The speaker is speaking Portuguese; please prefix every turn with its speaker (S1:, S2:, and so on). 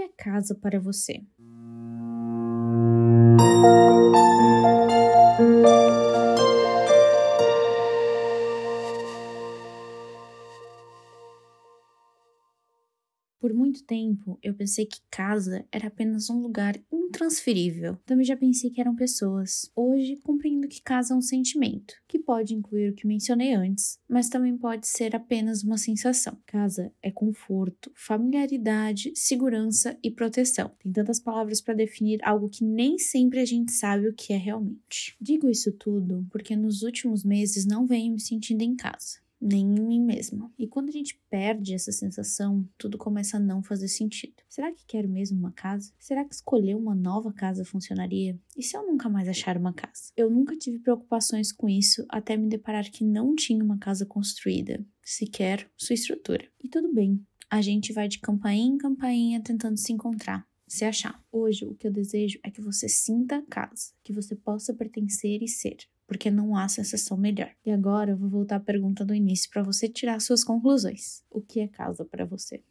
S1: é casa para você? Por muito tempo, eu pensei que casa era apenas um lugar intransferível. Também já pensei que eram pessoas. Hoje, compreendo que casa é um sentimento, que pode incluir o que mencionei antes, mas também pode ser apenas uma sensação. Casa é conforto, familiaridade, segurança e proteção. Tem tantas palavras para definir algo que nem sempre a gente sabe o que é realmente. Digo isso tudo porque nos últimos meses não venho me sentindo em casa nem em mim mesma. E quando a gente perde essa sensação, tudo começa a não fazer sentido. Será que quero mesmo uma casa? Será que escolher uma nova casa funcionaria? E se eu nunca mais achar uma casa? Eu nunca tive preocupações com isso até me deparar que não tinha uma casa construída, sequer sua estrutura. E tudo bem, a gente vai de campainha em campainha tentando se encontrar se achar. Hoje, o que eu desejo é que você sinta casa, que você possa pertencer e ser porque não há sensação melhor. E agora eu vou voltar à pergunta do início para você tirar suas conclusões. O que é casa para você?